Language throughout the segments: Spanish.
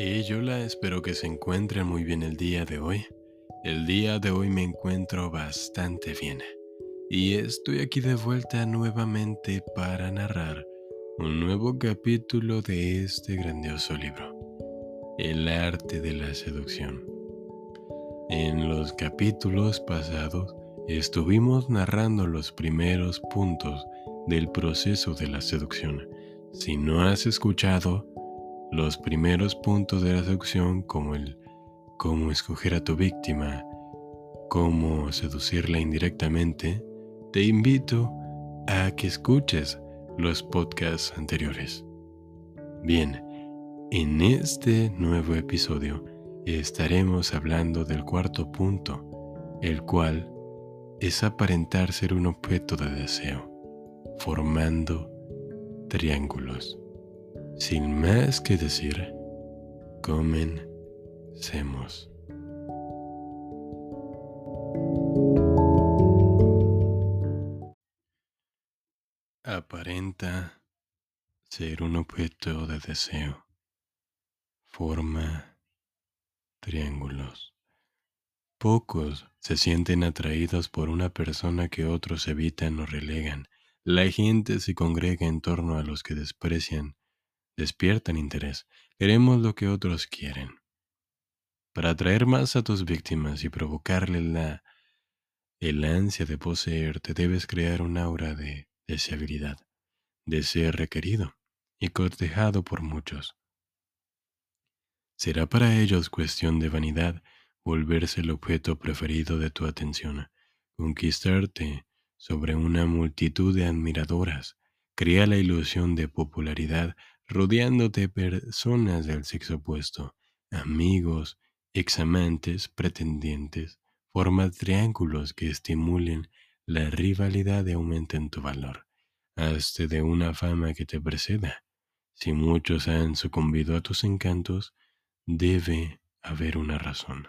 Y yo la espero que se encuentren muy bien el día de hoy. El día de hoy me encuentro bastante bien. Y estoy aquí de vuelta nuevamente para narrar un nuevo capítulo de este grandioso libro, El arte de la seducción. En los capítulos pasados estuvimos narrando los primeros puntos del proceso de la seducción. Si no has escuchado, los primeros puntos de la seducción como el cómo escoger a tu víctima, cómo seducirla indirectamente, te invito a que escuches los podcasts anteriores. Bien, en este nuevo episodio estaremos hablando del cuarto punto, el cual es aparentar ser un objeto de deseo, formando triángulos. Sin más que decir, comencemos. Aparenta ser un objeto de deseo. Forma triángulos. Pocos se sienten atraídos por una persona que otros evitan o relegan. La gente se congrega en torno a los que desprecian despiertan interés. Queremos lo que otros quieren. Para atraer más a tus víctimas y provocarle la el ansia de poseerte, debes crear un aura de deseabilidad, de ser requerido y cortejado por muchos. Será para ellos cuestión de vanidad volverse el objeto preferido de tu atención, conquistarte sobre una multitud de admiradoras, crea la ilusión de popularidad rodeándote personas del sexo opuesto, amigos, examantes, pretendientes, forma triángulos que estimulen la rivalidad y aumenten tu valor. Hazte de una fama que te preceda. Si muchos han sucumbido a tus encantos, debe haber una razón.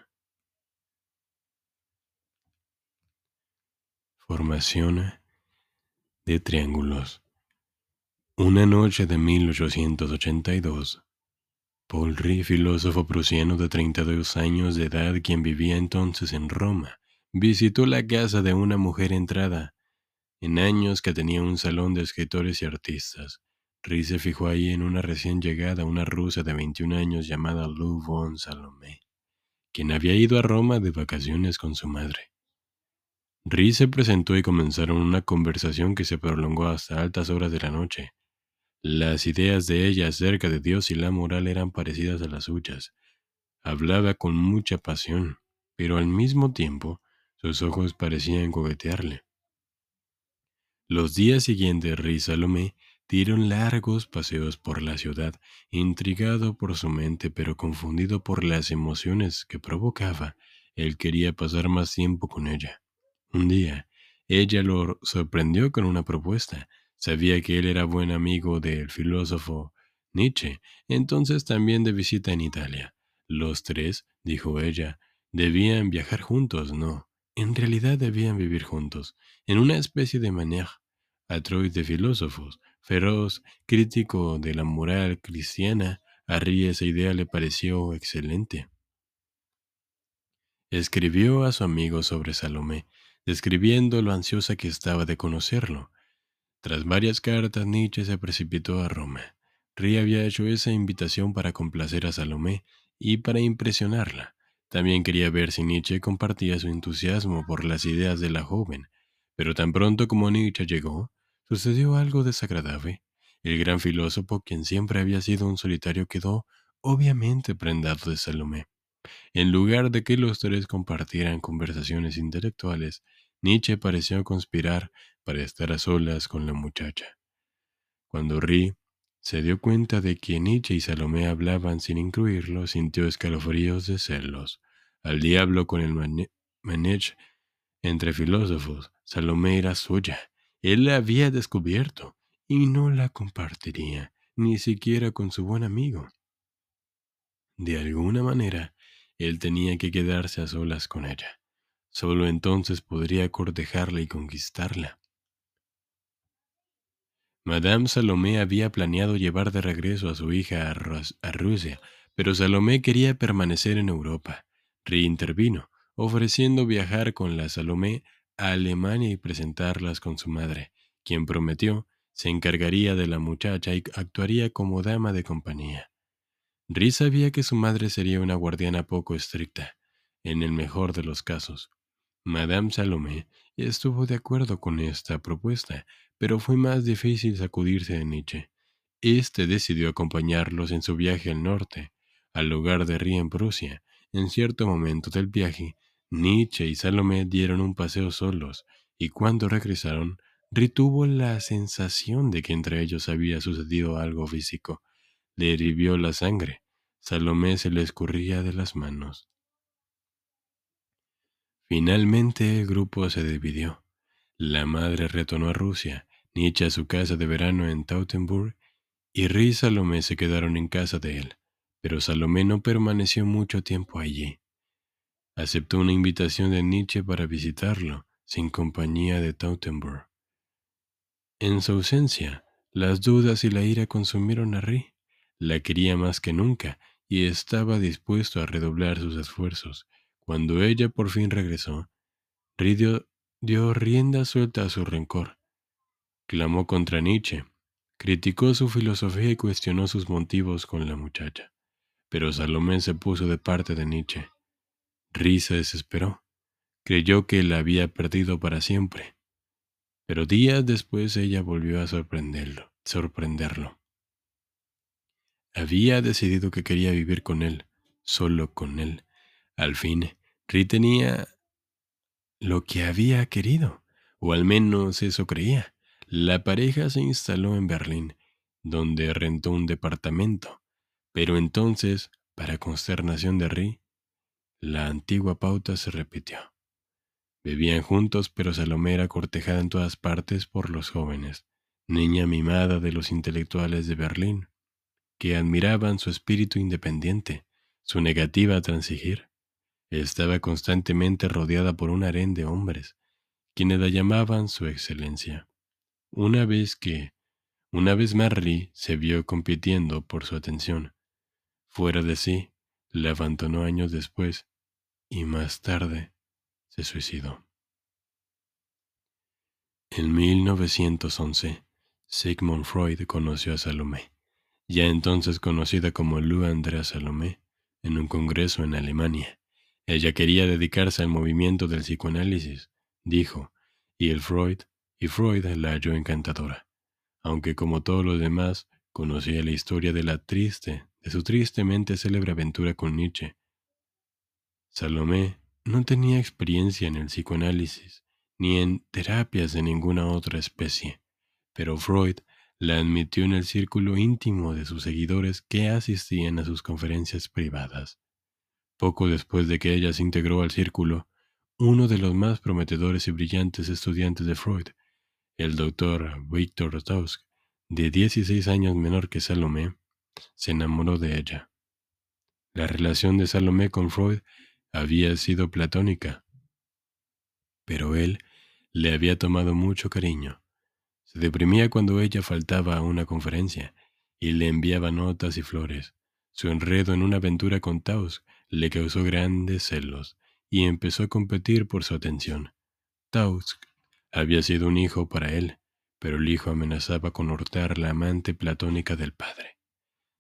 Formación de triángulos. Una noche de 1882, Paul Rie, filósofo prusiano de 32 años de edad quien vivía entonces en Roma, visitó la casa de una mujer entrada en años que tenía un salón de escritores y artistas. Rie se fijó ahí en una recién llegada, una rusa de 21 años llamada Lou von Salomé, quien había ido a Roma de vacaciones con su madre. Rie se presentó y comenzaron una conversación que se prolongó hasta altas horas de la noche. Las ideas de ella acerca de Dios y la moral eran parecidas a las suyas. Hablaba con mucha pasión, pero al mismo tiempo sus ojos parecían coquetearle. Los días siguientes, Rey Salomé dieron largos paseos por la ciudad, intrigado por su mente pero confundido por las emociones que provocaba. Él quería pasar más tiempo con ella. Un día, ella lo sorprendió con una propuesta. Sabía que él era buen amigo del filósofo Nietzsche, entonces también de visita en Italia. Los tres, dijo ella, debían viajar juntos, no. En realidad debían vivir juntos, en una especie de manera atroz de filósofos, feroz, crítico de la moral cristiana, a esa idea le pareció excelente. Escribió a su amigo sobre Salomé, describiendo lo ansiosa que estaba de conocerlo. Tras varias cartas, Nietzsche se precipitó a Roma. Rie había hecho esa invitación para complacer a Salomé y para impresionarla. También quería ver si Nietzsche compartía su entusiasmo por las ideas de la joven. Pero tan pronto como Nietzsche llegó, sucedió algo desagradable. El gran filósofo, quien siempre había sido un solitario, quedó obviamente prendado de Salomé. En lugar de que los tres compartieran conversaciones intelectuales, Nietzsche pareció conspirar para estar a solas con la muchacha. Cuando Ri se dio cuenta de que Nietzsche y Salomé hablaban sin incluirlo, sintió escalofríos de celos. Al diablo con el manech entre filósofos, Salomé era suya. Él la había descubierto y no la compartiría, ni siquiera con su buen amigo. De alguna manera, él tenía que quedarse a solas con ella. Solo entonces podría cortejarla y conquistarla. Madame Salomé había planeado llevar de regreso a su hija a, Rusia, pero Salomé quería permanecer en Europa. Ri intervino, ofreciendo viajar con la Salomé a Alemania y presentarlas con su madre, quien prometió se encargaría de la muchacha y actuaría como dama de compañía. Ri sabía que su madre sería una guardiana poco estricta, en el mejor de los casos. Madame Salomé estuvo de acuerdo con esta propuesta, pero fue más difícil sacudirse de Nietzsche. Este decidió acompañarlos en su viaje al norte, al hogar de Rie en Prusia. En cierto momento del viaje, Nietzsche y Salomé dieron un paseo solos, y cuando regresaron, Rie tuvo la sensación de que entre ellos había sucedido algo físico. Le hirvió la sangre. Salomé se le escurría de las manos. Finalmente el grupo se dividió. La madre retornó a Rusia, Nietzsche a su casa de verano en Tautenburg, y Ri y Salomé se quedaron en casa de él, pero Salomé no permaneció mucho tiempo allí. Aceptó una invitación de Nietzsche para visitarlo, sin compañía de Tautenburg. En su ausencia, las dudas y la ira consumieron a Ri. La quería más que nunca y estaba dispuesto a redoblar sus esfuerzos cuando ella por fin regresó, Ridio dio rienda suelta a su rencor. Clamó contra Nietzsche, criticó su filosofía y cuestionó sus motivos con la muchacha. Pero Salomé se puso de parte de Nietzsche. Ri se desesperó. Creyó que la había perdido para siempre. Pero días después ella volvió a sorprenderlo, sorprenderlo. Había decidido que quería vivir con él, solo con él. Al fin, Ri tenía lo que había querido, o al menos eso creía. La pareja se instaló en Berlín, donde rentó un departamento. Pero entonces, para consternación de Ri, la antigua pauta se repitió. Bebían juntos, pero Salomé era cortejada en todas partes por los jóvenes, niña mimada de los intelectuales de Berlín, que admiraban su espíritu independiente, su negativa a transigir. Estaba constantemente rodeada por un harén de hombres, quienes la llamaban su excelencia. Una vez que, una vez Marie se vio compitiendo por su atención, fuera de sí, la abandonó años después y más tarde se suicidó. En 1911, Sigmund Freud conoció a Salomé, ya entonces conocida como Lou Andrea Salomé, en un congreso en Alemania. Ella quería dedicarse al movimiento del psicoanálisis, dijo, y el Freud, y Freud la halló encantadora, aunque como todos los demás conocía la historia de la triste, de su tristemente célebre aventura con Nietzsche. Salomé no tenía experiencia en el psicoanálisis, ni en terapias de ninguna otra especie, pero Freud la admitió en el círculo íntimo de sus seguidores que asistían a sus conferencias privadas. Poco después de que ella se integró al círculo, uno de los más prometedores y brillantes estudiantes de Freud, el doctor Victor Tusk, de 16 años menor que Salomé, se enamoró de ella. La relación de Salomé con Freud había sido platónica, pero él le había tomado mucho cariño. Se deprimía cuando ella faltaba a una conferencia y le enviaba notas y flores. Su enredo en una aventura con Tusk le causó grandes celos y empezó a competir por su atención. Tausk había sido un hijo para él, pero el hijo amenazaba con hurtar la amante platónica del padre.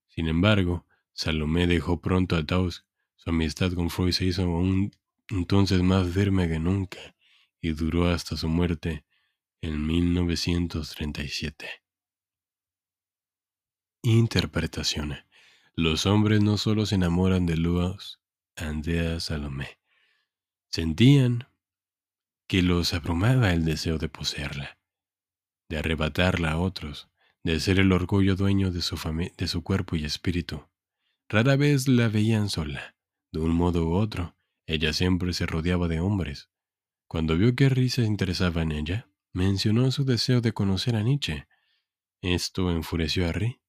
Sin embargo, Salomé dejó pronto a Tausk. Su amistad con Freud se hizo aún entonces más firme que nunca y duró hasta su muerte en 1937. Interpretación. Los hombres no solo se enamoran de Luas, Andrea Salomé. Sentían que los abrumaba el deseo de poseerla, de arrebatarla a otros, de ser el orgullo dueño de su, cuerpo y espíritu. Rara vez la veían sola, de un modo u otro, ella siempre se rodeaba de hombres. Cuando vio que Risa se interesaba en ella, mencionó su deseo de conocer a Nietzsche. Esto enfureció a Ri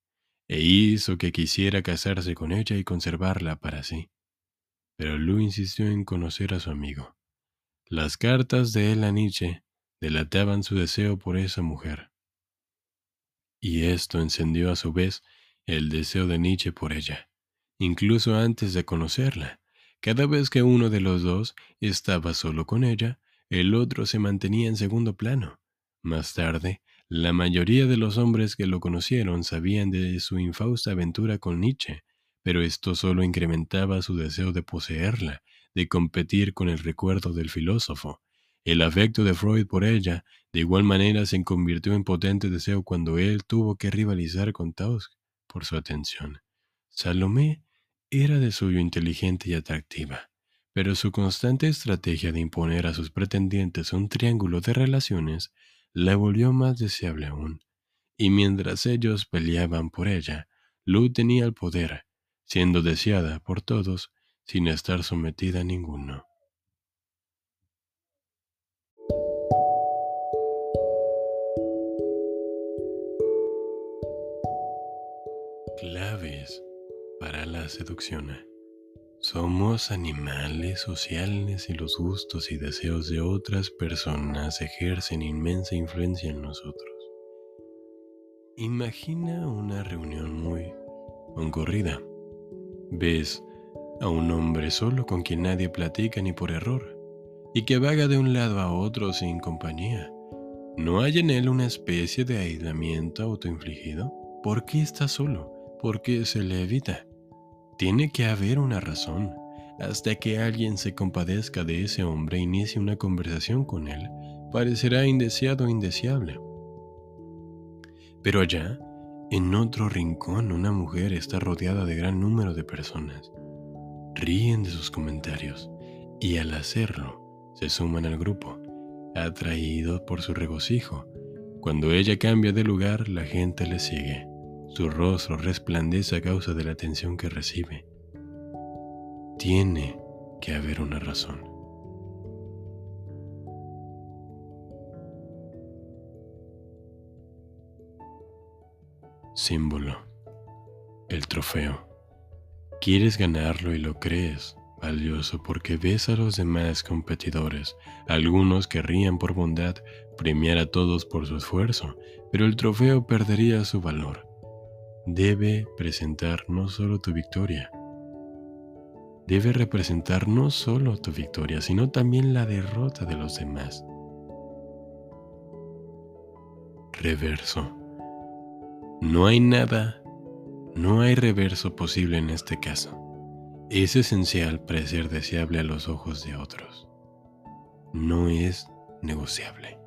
e hizo que quisiera casarse con ella y conservarla para sí pero Lu insistió en conocer a su amigo. Las cartas de él a Nietzsche delataban su deseo por esa mujer. Y esto encendió a su vez el deseo de Nietzsche por ella. incluso antes de conocerla. Cada vez que uno de los dos estaba solo con ella, el otro se mantenía en segundo plano. Más tarde, la mayoría de los hombres que lo conocieron sabían de su infausta aventura con Nietzsche, pero esto solo incrementaba su deseo de poseerla, de competir con el recuerdo del filósofo. El afecto de Freud por ella, de igual manera, se convirtió en potente deseo cuando él tuvo que rivalizar con Tausk por su atención. Salomé era de suyo inteligente y atractiva, pero su constante estrategia de imponer a sus pretendientes un triángulo de relaciones la volvió más deseable aún. Y mientras ellos peleaban por ella, Lu tenía el poder, siendo deseada por todos sin estar sometida a ninguno. Claves para la seducción. Somos animales sociales y los gustos y deseos de otras personas ejercen inmensa influencia en nosotros. Imagina una reunión muy concurrida. Ves a un hombre solo con quien nadie platica ni por error, y que vaga de un lado a otro sin compañía. ¿No hay en él una especie de aislamiento autoinfligido? ¿Por qué está solo? ¿Por qué se le evita? Tiene que haber una razón. Hasta que alguien se compadezca de ese hombre e inicie una conversación con él, parecerá indeseado o indeseable. Pero allá, en otro rincón, una mujer está rodeada de gran número de personas. Ríen de sus comentarios y al hacerlo se suman al grupo, atraídos por su regocijo. Cuando ella cambia de lugar, la gente le sigue. Su rostro resplandece a causa de la atención que recibe. Tiene que haber una razón. Símbolo. El trofeo. Quieres ganarlo y lo crees valioso porque ves a los demás competidores. Algunos querrían por bondad premiar a todos por su esfuerzo, pero el trofeo perdería su valor debe presentar no solo tu victoria, debe representar no solo tu victoria, sino también la derrota de los demás. Reverso. No hay nada, no hay reverso posible en este caso. Es esencial para ser deseable a los ojos de otros. No es negociable.